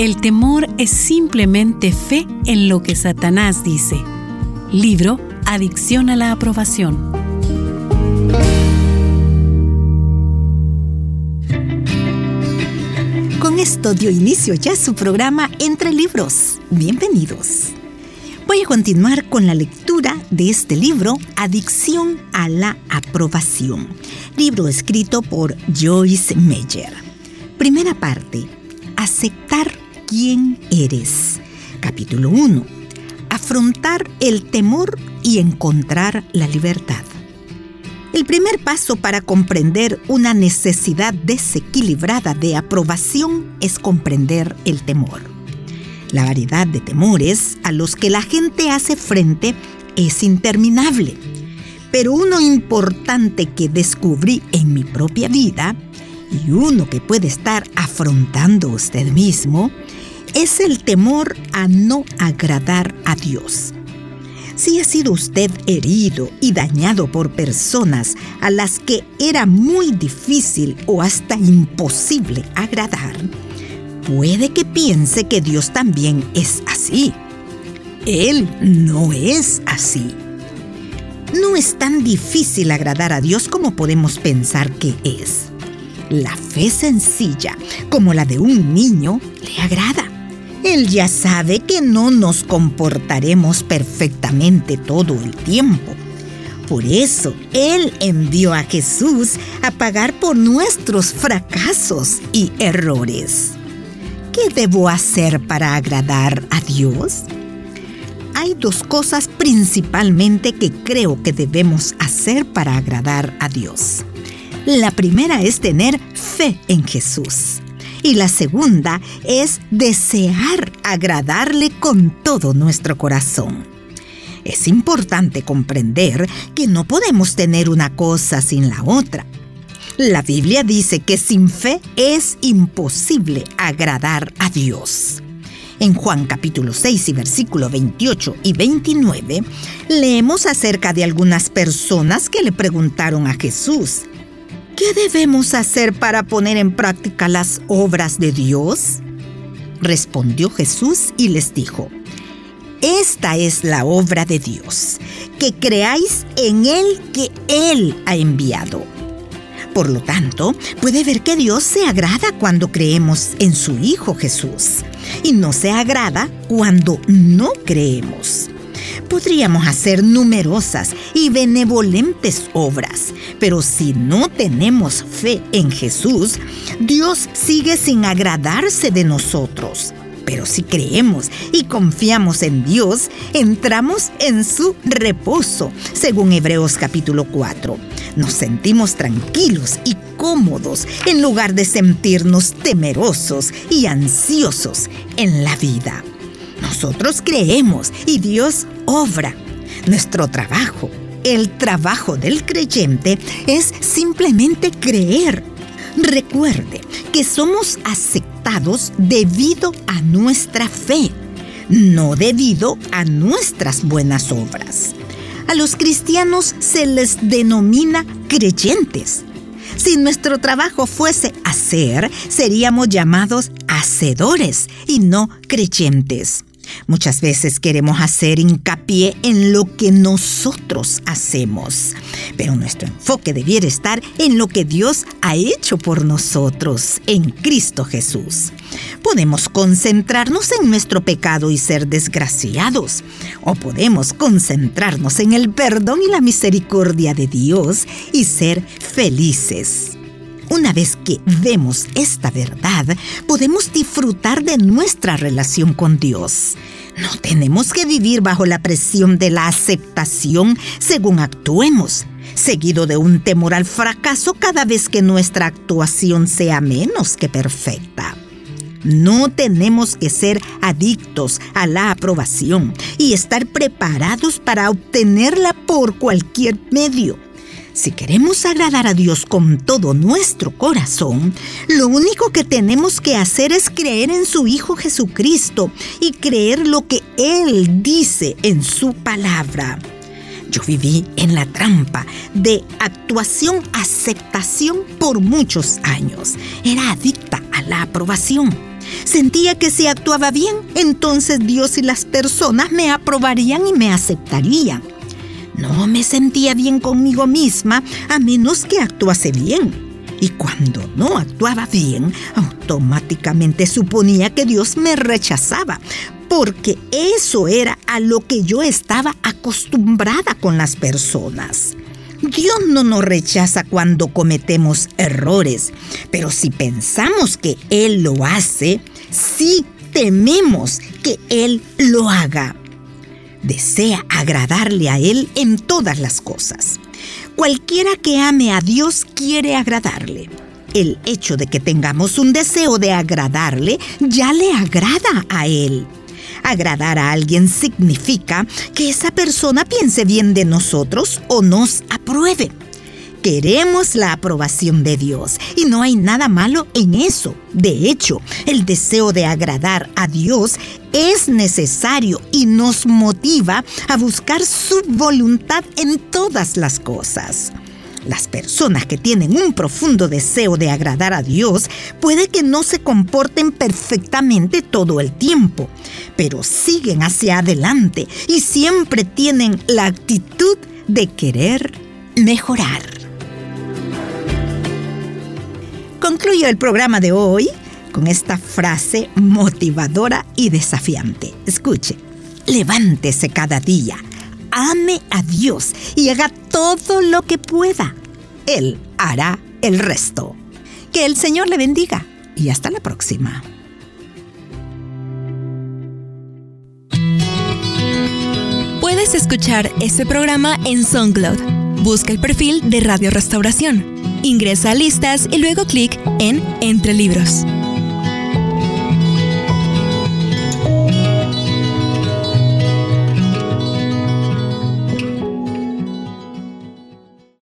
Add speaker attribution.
Speaker 1: El temor es simplemente fe en lo que Satanás dice. Libro Adicción a la aprobación.
Speaker 2: Con esto dio inicio ya su programa Entre Libros. Bienvenidos. Voy a continuar con la lectura de este libro, Adicción a la aprobación, libro escrito por Joyce Meyer. Primera parte, aceptar quién eres. Capítulo 1. Afrontar el temor y encontrar la libertad. El primer paso para comprender una necesidad desequilibrada de aprobación es comprender el temor. La variedad de temores a los que la gente hace frente es interminable, pero uno importante que descubrí en mi propia vida y uno que puede estar afrontando usted mismo es el temor a no agradar a Dios. Si ha sido usted herido y dañado por personas a las que era muy difícil o hasta imposible agradar, puede que piense que Dios también es así. Él no es así. No es tan difícil agradar a Dios como podemos pensar que es. La fe sencilla, como la de un niño, le agrada. Él ya sabe que no nos comportaremos perfectamente todo el tiempo. Por eso, Él envió a Jesús a pagar por nuestros fracasos y errores. ¿Qué debo hacer para agradar a Dios? Hay dos cosas principalmente que creo que debemos hacer para agradar a Dios. La primera es tener fe en Jesús y la segunda es desear agradarle con todo nuestro corazón. Es importante comprender que no podemos tener una cosa sin la otra. La Biblia dice que sin fe es imposible agradar a Dios. En Juan capítulo 6 y versículo 28 y 29 leemos acerca de algunas personas que le preguntaron a Jesús, ¿Qué debemos hacer para poner en práctica las obras de Dios? Respondió Jesús y les dijo, Esta es la obra de Dios, que creáis en el que Él ha enviado. Por lo tanto, puede ver que Dios se agrada cuando creemos en su Hijo Jesús y no se agrada cuando no creemos podríamos hacer numerosas y benevolentes obras, pero si no tenemos fe en Jesús, Dios sigue sin agradarse de nosotros. Pero si creemos y confiamos en Dios, entramos en su reposo, según Hebreos capítulo 4. Nos sentimos tranquilos y cómodos en lugar de sentirnos temerosos y ansiosos en la vida. Nosotros creemos y Dios obra. Nuestro trabajo, el trabajo del creyente, es simplemente creer. Recuerde que somos aceptados debido a nuestra fe, no debido a nuestras buenas obras. A los cristianos se les denomina creyentes. Si nuestro trabajo fuese hacer, seríamos llamados hacedores y no creyentes. Muchas veces queremos hacer hincapié en lo que nosotros hacemos, pero nuestro enfoque debiera estar en lo que Dios ha hecho por nosotros en Cristo Jesús. Podemos concentrarnos en nuestro pecado y ser desgraciados, o podemos concentrarnos en el perdón y la misericordia de Dios y ser felices. Una vez que vemos esta verdad, podemos disfrutar de nuestra relación con Dios. No tenemos que vivir bajo la presión de la aceptación según actuemos, seguido de un temor al fracaso cada vez que nuestra actuación sea menos que perfecta. No tenemos que ser adictos a la aprobación y estar preparados para obtenerla por cualquier medio. Si queremos agradar a Dios con todo nuestro corazón, lo único que tenemos que hacer es creer en su Hijo Jesucristo y creer lo que Él dice en su palabra. Yo viví en la trampa de actuación-aceptación por muchos años. Era adicta a la aprobación. Sentía que si actuaba bien, entonces Dios y las personas me aprobarían y me aceptarían. No me sentía bien conmigo misma a menos que actuase bien. Y cuando no actuaba bien, automáticamente suponía que Dios me rechazaba, porque eso era a lo que yo estaba acostumbrada con las personas. Dios no nos rechaza cuando cometemos errores, pero si pensamos que Él lo hace, sí tememos que Él lo haga. Desea agradarle a Él en todas las cosas. Cualquiera que ame a Dios quiere agradarle. El hecho de que tengamos un deseo de agradarle ya le agrada a Él. Agradar a alguien significa que esa persona piense bien de nosotros o nos apruebe. Queremos la aprobación de Dios y no hay nada malo en eso. De hecho, el deseo de agradar a Dios es necesario y nos motiva a buscar su voluntad en todas las cosas. Las personas que tienen un profundo deseo de agradar a Dios puede que no se comporten perfectamente todo el tiempo, pero siguen hacia adelante y siempre tienen la actitud de querer mejorar. Concluyo el programa de hoy con esta frase motivadora y desafiante. Escuche, levántese cada día ame a Dios y haga todo lo que pueda. Él hará el resto. Que el Señor le bendiga y hasta la próxima.
Speaker 3: Puedes escuchar este programa en SoundCloud. Busca el perfil de Radio Restauración. Ingresa a listas y luego clic en Entre Libros.